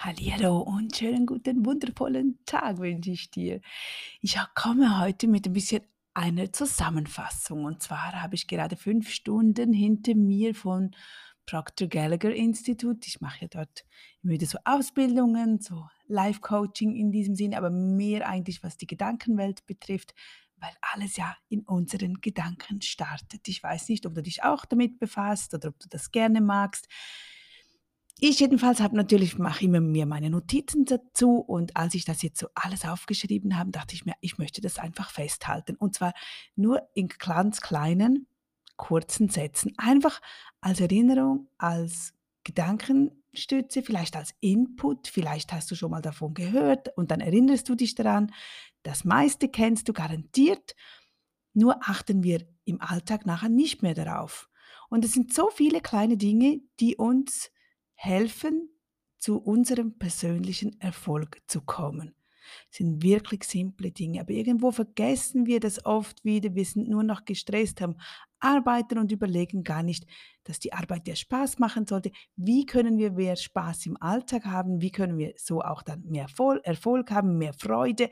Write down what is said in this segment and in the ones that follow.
Hallihallo und schönen guten, wundervollen Tag wünsche ich dir. Ich komme heute mit ein bisschen einer Zusammenfassung. Und zwar habe ich gerade fünf Stunden hinter mir von Proctor Gallagher Institut. Ich mache ja dort immer wieder so Ausbildungen, so Life-Coaching in diesem Sinn, aber mehr eigentlich, was die Gedankenwelt betrifft, weil alles ja in unseren Gedanken startet. Ich weiß nicht, ob du dich auch damit befasst oder ob du das gerne magst. Ich jedenfalls habe natürlich mache immer mir meine Notizen dazu und als ich das jetzt so alles aufgeschrieben habe, dachte ich mir, ich möchte das einfach festhalten und zwar nur in ganz kleinen, kurzen Sätzen. Einfach als Erinnerung, als Gedankenstütze, vielleicht als Input, vielleicht hast du schon mal davon gehört und dann erinnerst du dich daran. Das meiste kennst du garantiert, nur achten wir im Alltag nachher nicht mehr darauf. Und es sind so viele kleine Dinge, die uns helfen, zu unserem persönlichen Erfolg zu kommen. Das sind wirklich simple Dinge, aber irgendwo vergessen wir das oft wieder. Wir sind nur noch gestresst, haben arbeiten und überlegen gar nicht, dass die Arbeit ja Spaß machen sollte. Wie können wir mehr Spaß im Alltag haben? Wie können wir so auch dann mehr Erfolg haben, mehr Freude,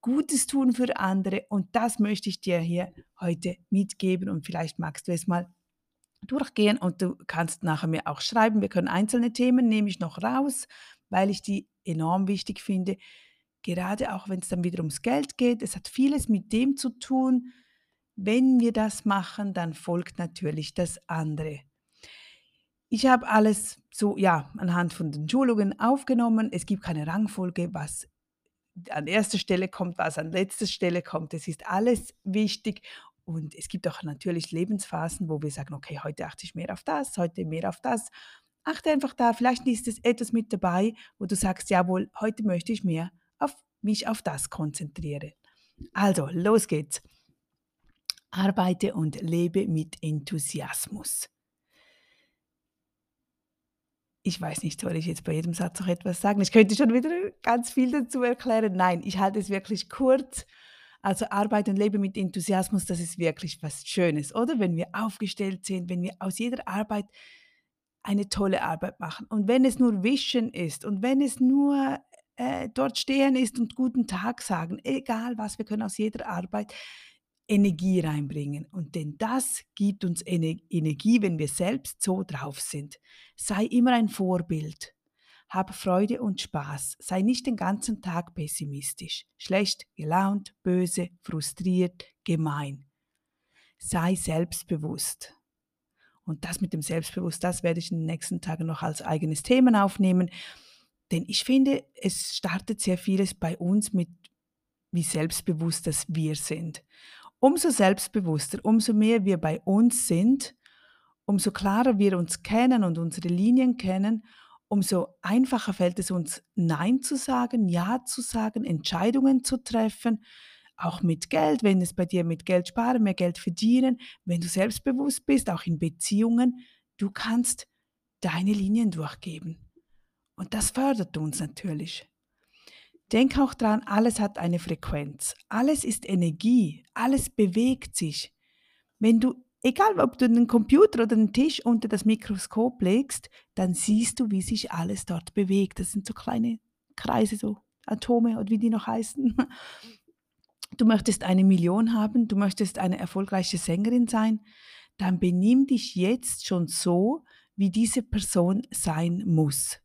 Gutes tun für andere? Und das möchte ich dir hier heute mitgeben und vielleicht magst du es mal durchgehen und du kannst nachher mir auch schreiben. Wir können einzelne Themen nehme ich noch raus, weil ich die enorm wichtig finde. Gerade auch wenn es dann wieder ums Geld geht. Es hat vieles mit dem zu tun. Wenn wir das machen, dann folgt natürlich das andere. Ich habe alles so, ja, anhand von den Schulungen aufgenommen. Es gibt keine Rangfolge, was an erster Stelle kommt, was an letzter Stelle kommt. Es ist alles wichtig und es gibt auch natürlich Lebensphasen, wo wir sagen, okay, heute achte ich mehr auf das, heute mehr auf das. Achte einfach da, vielleicht ist es etwas mit dabei, wo du sagst, jawohl, heute möchte ich mehr auf mich auf das konzentrieren. Also, los geht's. Arbeite und lebe mit Enthusiasmus. Ich weiß nicht, soll ich jetzt bei jedem Satz noch etwas sagen? Ich könnte schon wieder ganz viel dazu erklären. Nein, ich halte es wirklich kurz also Arbeit und Leben mit Enthusiasmus, das ist wirklich was Schönes, oder? Wenn wir aufgestellt sind, wenn wir aus jeder Arbeit eine tolle Arbeit machen. Und wenn es nur Wischen ist und wenn es nur äh, dort stehen ist und guten Tag sagen, egal was, wir können aus jeder Arbeit Energie reinbringen. Und denn das gibt uns Ener Energie, wenn wir selbst so drauf sind. Sei immer ein Vorbild. Hab Freude und Spaß. Sei nicht den ganzen Tag pessimistisch, schlecht, gelaunt, böse, frustriert, gemein. Sei selbstbewusst. Und das mit dem Selbstbewusst, das werde ich in den nächsten Tagen noch als eigenes Thema aufnehmen. Denn ich finde, es startet sehr vieles bei uns mit, wie selbstbewusst das wir sind. Umso selbstbewusster, umso mehr wir bei uns sind, umso klarer wir uns kennen und unsere Linien kennen, umso einfacher fällt es uns, Nein zu sagen, Ja zu sagen, Entscheidungen zu treffen, auch mit Geld, wenn es bei dir mit Geld sparen, mehr Geld verdienen, wenn du selbstbewusst bist, auch in Beziehungen, du kannst deine Linien durchgeben. Und das fördert uns natürlich. Denk auch dran, alles hat eine Frequenz. Alles ist Energie. Alles bewegt sich. Wenn du Egal, ob du einen Computer oder einen Tisch unter das Mikroskop legst, dann siehst du, wie sich alles dort bewegt. Das sind so kleine Kreise, so Atome oder wie die noch heißen. Du möchtest eine Million haben, du möchtest eine erfolgreiche Sängerin sein, dann benimm dich jetzt schon so, wie diese Person sein muss.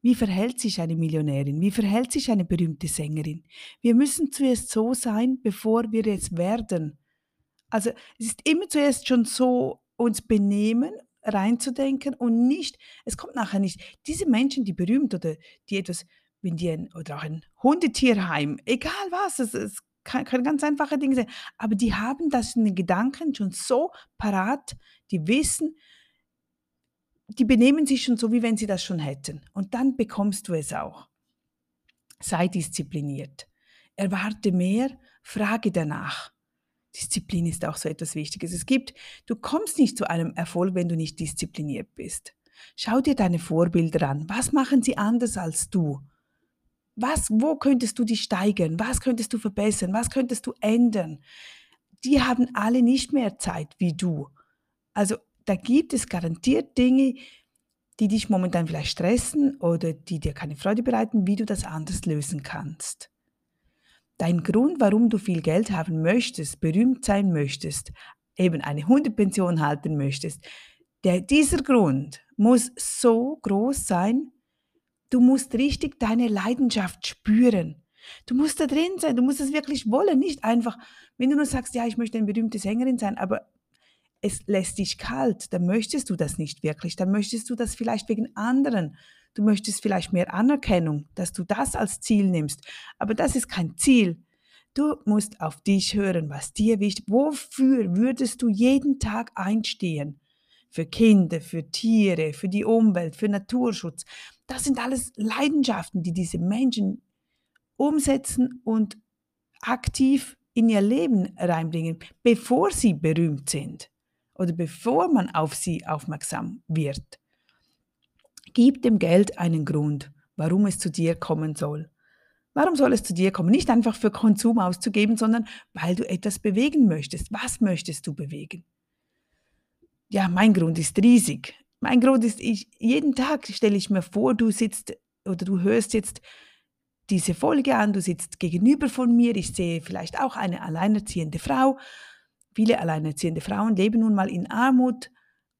Wie verhält sich eine Millionärin? Wie verhält sich eine berühmte Sängerin? Wir müssen zuerst so sein, bevor wir es werden. Also es ist immer zuerst schon so, uns benehmen, reinzudenken und nicht, es kommt nachher nicht, diese Menschen, die berühmt oder die etwas, wenn die ein, oder auch ein Hundetierheim, egal was, es, es kann, können ganz einfache Dinge sein, aber die haben das in den Gedanken schon so parat, die wissen, die benehmen sich schon so, wie wenn sie das schon hätten. Und dann bekommst du es auch. Sei diszipliniert. Erwarte mehr, frage danach. Disziplin ist auch so etwas Wichtiges. Es gibt, du kommst nicht zu einem Erfolg, wenn du nicht diszipliniert bist. Schau dir deine Vorbilder an. Was machen sie anders als du? Was, wo könntest du dich steigern? Was könntest du verbessern? Was könntest du ändern? Die haben alle nicht mehr Zeit wie du. Also da gibt es garantiert Dinge, die dich momentan vielleicht stressen oder die dir keine Freude bereiten, wie du das anders lösen kannst. Dein Grund, warum du viel Geld haben möchtest, berühmt sein möchtest, eben eine Hundepension halten möchtest, der, dieser Grund muss so groß sein, du musst richtig deine Leidenschaft spüren. Du musst da drin sein, du musst es wirklich wollen, nicht einfach, wenn du nur sagst, ja, ich möchte eine berühmte Sängerin sein, aber es lässt dich kalt, dann möchtest du das nicht wirklich, dann möchtest du das vielleicht wegen anderen. Du möchtest vielleicht mehr Anerkennung, dass du das als Ziel nimmst, aber das ist kein Ziel. Du musst auf dich hören, was dir wichtig, wofür würdest du jeden Tag einstehen? Für Kinder, für Tiere, für die Umwelt, für Naturschutz. Das sind alles Leidenschaften, die diese Menschen umsetzen und aktiv in ihr Leben reinbringen, bevor sie berühmt sind oder bevor man auf sie aufmerksam wird. Gib dem Geld einen Grund, warum es zu dir kommen soll. Warum soll es zu dir kommen? Nicht einfach für Konsum auszugeben, sondern weil du etwas bewegen möchtest. Was möchtest du bewegen? Ja, mein Grund ist riesig. Mein Grund ist, ich, jeden Tag stelle ich mir vor, du sitzt oder du hörst jetzt diese Folge an, du sitzt gegenüber von mir, ich sehe vielleicht auch eine alleinerziehende Frau Viele alleinerziehende Frauen leben nun mal in Armut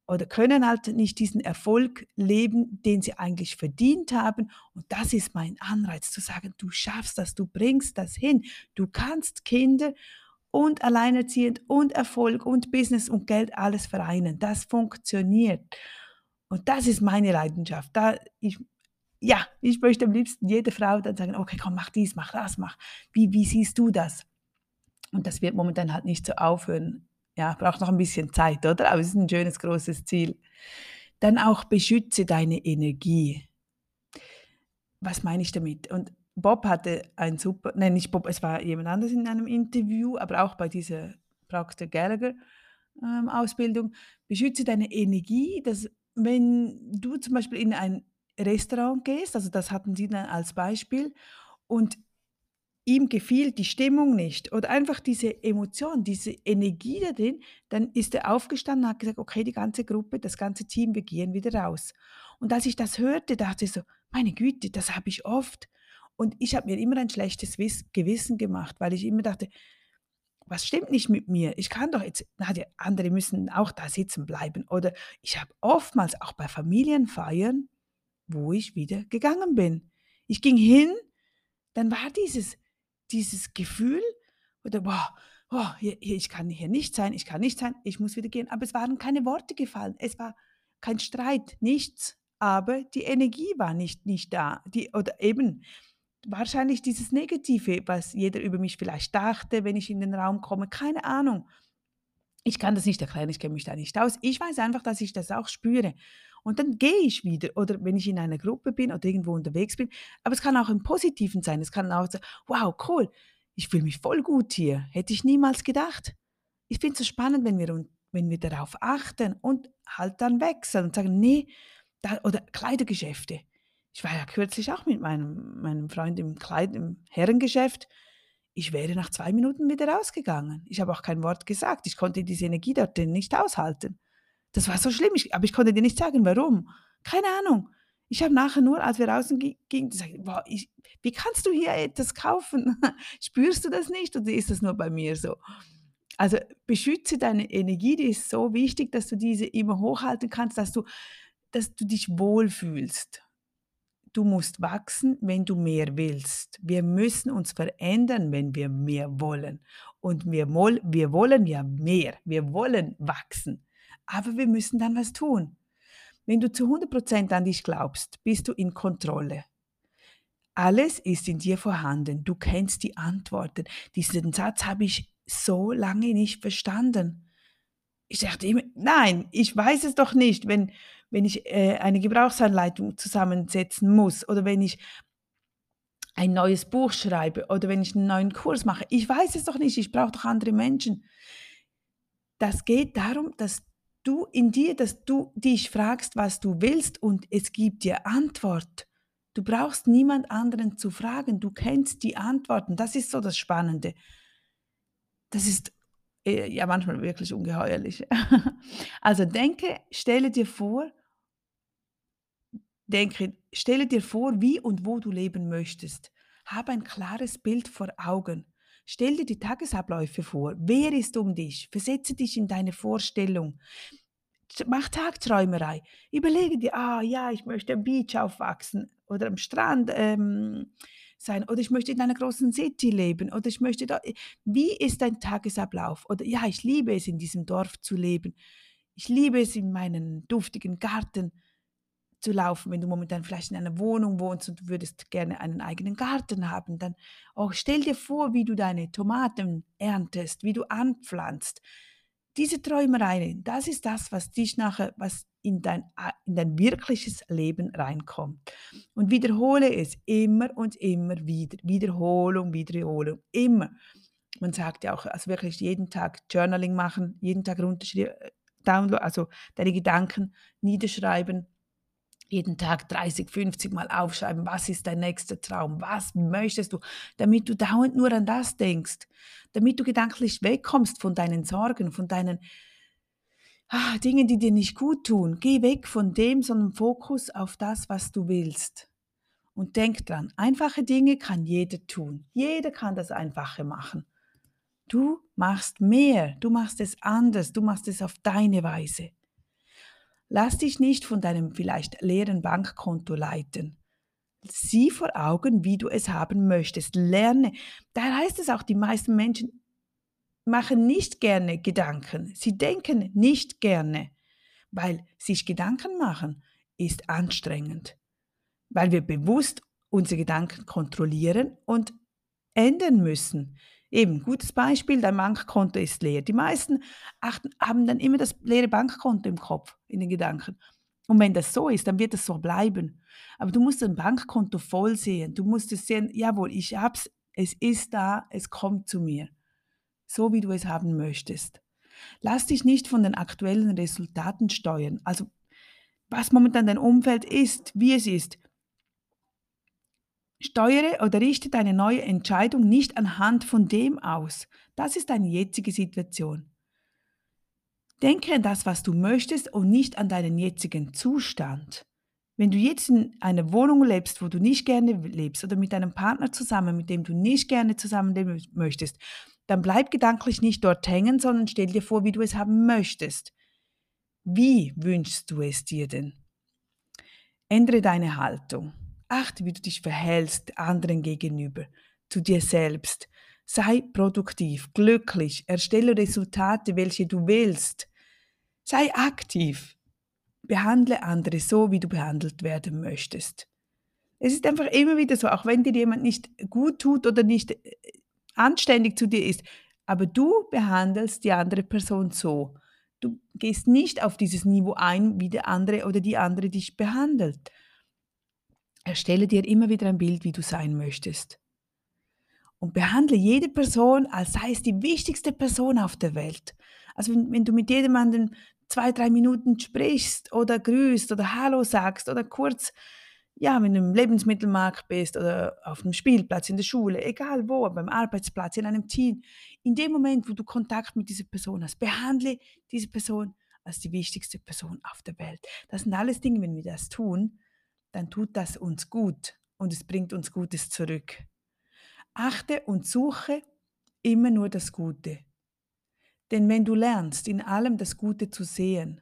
oder können halt nicht diesen Erfolg leben, den sie eigentlich verdient haben. Und das ist mein Anreiz zu sagen, du schaffst das, du bringst das hin, du kannst Kinder und alleinerziehend und Erfolg und Business und Geld alles vereinen. Das funktioniert. Und das ist meine Leidenschaft. Da ich, ja, ich möchte am liebsten jede Frau dann sagen, okay, komm, mach dies, mach das, mach. Wie, wie siehst du das? Und das wird momentan halt nicht so aufhören. Ja, braucht noch ein bisschen Zeit, oder? Aber es ist ein schönes, großes Ziel. Dann auch beschütze deine Energie. Was meine ich damit? Und Bob hatte ein super, nein, nicht Bob, es war jemand anderes in einem Interview, aber auch bei dieser Proctor Gallagher ähm, Ausbildung. Beschütze deine Energie, dass wenn du zum Beispiel in ein Restaurant gehst, also das hatten sie dann als Beispiel, und ihm gefiel die Stimmung nicht oder einfach diese Emotion, diese Energie da drin, dann ist er aufgestanden und hat gesagt, okay, die ganze Gruppe, das ganze Team, wir gehen wieder raus. Und als ich das hörte, dachte ich so, meine Güte, das habe ich oft. Und ich habe mir immer ein schlechtes Gewissen gemacht, weil ich immer dachte, was stimmt nicht mit mir? Ich kann doch jetzt, na, die andere müssen auch da sitzen bleiben. Oder ich habe oftmals auch bei Familienfeiern, wo ich wieder gegangen bin. Ich ging hin, dann war dieses, dieses Gefühl, oder boah, oh, hier, hier, ich kann hier nicht sein, ich kann nicht sein, ich muss wieder gehen. Aber es waren keine Worte gefallen, es war kein Streit, nichts. Aber die Energie war nicht, nicht da. Die, oder eben wahrscheinlich dieses Negative, was jeder über mich vielleicht dachte, wenn ich in den Raum komme, keine Ahnung. Ich kann das nicht erklären, ich kenne mich da nicht aus. Ich weiß einfach, dass ich das auch spüre. Und dann gehe ich wieder. Oder wenn ich in einer Gruppe bin oder irgendwo unterwegs bin. Aber es kann auch im Positiven sein. Es kann auch sein, wow, cool, ich fühle mich voll gut hier. Hätte ich niemals gedacht. Ich finde es so spannend, wenn wir, wenn wir darauf achten und halt dann wechseln und sagen, nee, da, oder Kleidergeschäfte. Ich war ja kürzlich auch mit meinem, meinem Freund im Kleid, im Herrengeschäft. Ich wäre nach zwei Minuten wieder rausgegangen. Ich habe auch kein Wort gesagt. Ich konnte diese Energie dort nicht aushalten. Das war so schlimm, ich, aber ich konnte dir nicht sagen, warum. Keine Ahnung. Ich habe nachher nur, als wir raus gingen, gesagt, boah, ich, wie kannst du hier etwas kaufen? Spürst du das nicht oder ist das nur bei mir so? Also beschütze deine Energie, die ist so wichtig, dass du diese immer hochhalten kannst, dass du, dass du dich wohlfühlst. Du musst wachsen, wenn du mehr willst. Wir müssen uns verändern, wenn wir mehr wollen. Und wir, wir wollen ja mehr. Wir wollen wachsen. Aber wir müssen dann was tun. Wenn du zu 100% an dich glaubst, bist du in Kontrolle. Alles ist in dir vorhanden. Du kennst die Antworten. Diesen Satz habe ich so lange nicht verstanden. Ich dachte immer, nein, ich weiß es doch nicht, wenn, wenn ich äh, eine Gebrauchsanleitung zusammensetzen muss oder wenn ich ein neues Buch schreibe oder wenn ich einen neuen Kurs mache. Ich weiß es doch nicht, ich brauche doch andere Menschen. Das geht darum, dass du in dir, dass du dich fragst, was du willst und es gibt dir Antwort. Du brauchst niemand anderen zu fragen, du kennst die Antworten. Das ist so das Spannende. Das ist äh, ja manchmal wirklich ungeheuerlich. also denke, stelle dir vor, denke, stelle dir vor, wie und wo du leben möchtest. Habe ein klares Bild vor Augen. Stell dir die Tagesabläufe vor. Wer ist um dich? Versetze dich in deine Vorstellung. Mach Tagträumerei. Überlege dir, ah ja, ich möchte am Beach aufwachsen oder am Strand ähm, sein oder ich möchte in einer großen City leben oder ich möchte da. Wie ist dein Tagesablauf? Oder ja, ich liebe es, in diesem Dorf zu leben. Ich liebe es, in meinen duftigen Garten zu laufen, wenn du momentan vielleicht in einer Wohnung wohnst und du würdest gerne einen eigenen Garten haben, dann auch stell dir vor, wie du deine Tomaten erntest, wie du anpflanzt. Diese Träumereien, das ist das, was dich nachher, was in dein, in dein wirkliches Leben reinkommt. Und wiederhole es immer und immer wieder. Wiederholung, Wiederholung, immer. Man sagt ja auch, also wirklich jeden Tag Journaling machen, jeden Tag runterschreiben, äh, also deine Gedanken niederschreiben, jeden Tag 30, 50 Mal aufschreiben, was ist dein nächster Traum, was möchtest du, damit du dauernd nur an das denkst, damit du gedanklich wegkommst von deinen Sorgen, von deinen ah, Dingen, die dir nicht gut tun. Geh weg von dem, sondern Fokus auf das, was du willst. Und denk dran, einfache Dinge kann jeder tun. Jeder kann das Einfache machen. Du machst mehr, du machst es anders, du machst es auf deine Weise. Lass dich nicht von deinem vielleicht leeren Bankkonto leiten. Sieh vor Augen, wie du es haben möchtest. Lerne. Da heißt es auch, die meisten Menschen machen nicht gerne Gedanken. Sie denken nicht gerne, weil sich Gedanken machen ist anstrengend, weil wir bewusst unsere Gedanken kontrollieren und ändern müssen. Eben, gutes Beispiel, dein Bankkonto ist leer. Die meisten achten, haben dann immer das leere Bankkonto im Kopf, in den Gedanken. Und wenn das so ist, dann wird es so bleiben. Aber du musst dein Bankkonto voll sehen. Du musst es sehen, jawohl, ich hab's, es ist da, es kommt zu mir. So wie du es haben möchtest. Lass dich nicht von den aktuellen Resultaten steuern. Also, was momentan dein Umfeld ist, wie es ist. Steuere oder richte deine neue Entscheidung nicht anhand von dem aus. Das ist deine jetzige Situation. Denke an das, was du möchtest und nicht an deinen jetzigen Zustand. Wenn du jetzt in einer Wohnung lebst, wo du nicht gerne lebst oder mit einem Partner zusammen, mit dem du nicht gerne zusammenleben möchtest, dann bleib gedanklich nicht dort hängen, sondern stell dir vor, wie du es haben möchtest. Wie wünschst du es dir denn? Ändere deine Haltung. Achte, wie du dich verhältst anderen gegenüber, zu dir selbst. Sei produktiv, glücklich, erstelle Resultate, welche du willst. Sei aktiv. Behandle andere so, wie du behandelt werden möchtest. Es ist einfach immer wieder so, auch wenn dir jemand nicht gut tut oder nicht äh, anständig zu dir ist, aber du behandelst die andere Person so. Du gehst nicht auf dieses Niveau ein, wie der andere oder die andere dich behandelt. Erstelle dir immer wieder ein Bild, wie du sein möchtest. Und behandle jede Person, als sei es die wichtigste Person auf der Welt. Also wenn, wenn du mit jemandem zwei, drei Minuten sprichst oder grüßt oder Hallo sagst oder kurz, ja, wenn du im Lebensmittelmarkt bist oder auf dem Spielplatz, in der Schule, egal wo, beim Arbeitsplatz, in einem Team, in dem Moment, wo du Kontakt mit dieser Person hast, behandle diese Person als die wichtigste Person auf der Welt. Das sind alles Dinge, wenn wir das tun, dann tut das uns gut und es bringt uns Gutes zurück. Achte und suche immer nur das Gute. Denn wenn du lernst, in allem das Gute zu sehen,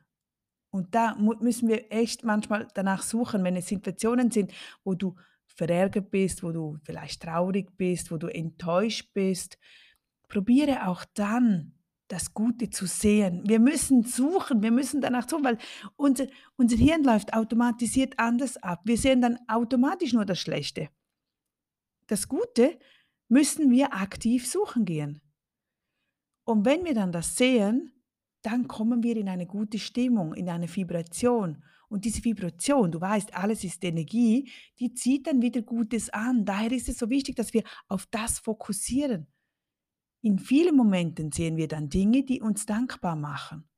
und da müssen wir echt manchmal danach suchen, wenn es Situationen sind, wo du verärgert bist, wo du vielleicht traurig bist, wo du enttäuscht bist, probiere auch dann das Gute zu sehen. Wir müssen suchen, wir müssen danach suchen, weil unser, unser Hirn läuft automatisiert anders ab. Wir sehen dann automatisch nur das Schlechte. Das Gute müssen wir aktiv suchen gehen. Und wenn wir dann das sehen, dann kommen wir in eine gute Stimmung, in eine Vibration. Und diese Vibration, du weißt, alles ist Energie, die zieht dann wieder Gutes an. Daher ist es so wichtig, dass wir auf das fokussieren. In vielen Momenten sehen wir dann Dinge, die uns dankbar machen.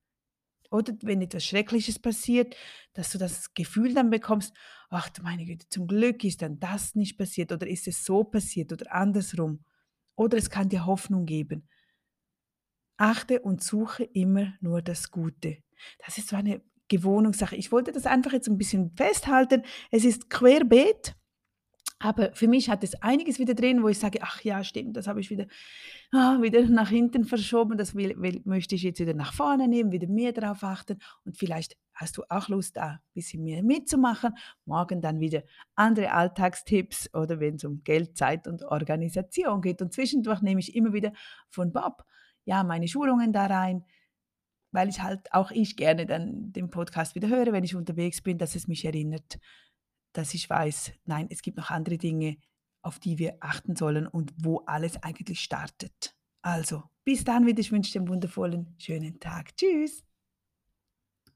Oder wenn etwas Schreckliches passiert, dass du das Gefühl dann bekommst, ach du meine Güte, zum Glück ist dann das nicht passiert oder ist es so passiert oder andersrum. Oder es kann dir Hoffnung geben. Achte und suche immer nur das Gute. Das ist so eine Gewohnungssache. Ich wollte das einfach jetzt ein bisschen festhalten. Es ist querbeet. Aber für mich hat es einiges wieder drin, wo ich sage, ach ja, stimmt, das habe ich wieder, ah, wieder nach hinten verschoben, das will, will, möchte ich jetzt wieder nach vorne nehmen, wieder mehr darauf achten und vielleicht hast du auch Lust, da ein bisschen mehr mitzumachen. Morgen dann wieder andere Alltagstipps oder wenn es um Geld, Zeit und Organisation geht. Und zwischendurch nehme ich immer wieder von Bob, ja, meine Schulungen da rein, weil ich halt auch ich gerne dann den Podcast wieder höre, wenn ich unterwegs bin, dass es mich erinnert, dass ich weiß, nein, es gibt noch andere Dinge, auf die wir achten sollen und wo alles eigentlich startet. Also, bis dann wieder. Ich wünsche dir einen wundervollen, schönen Tag. Tschüss.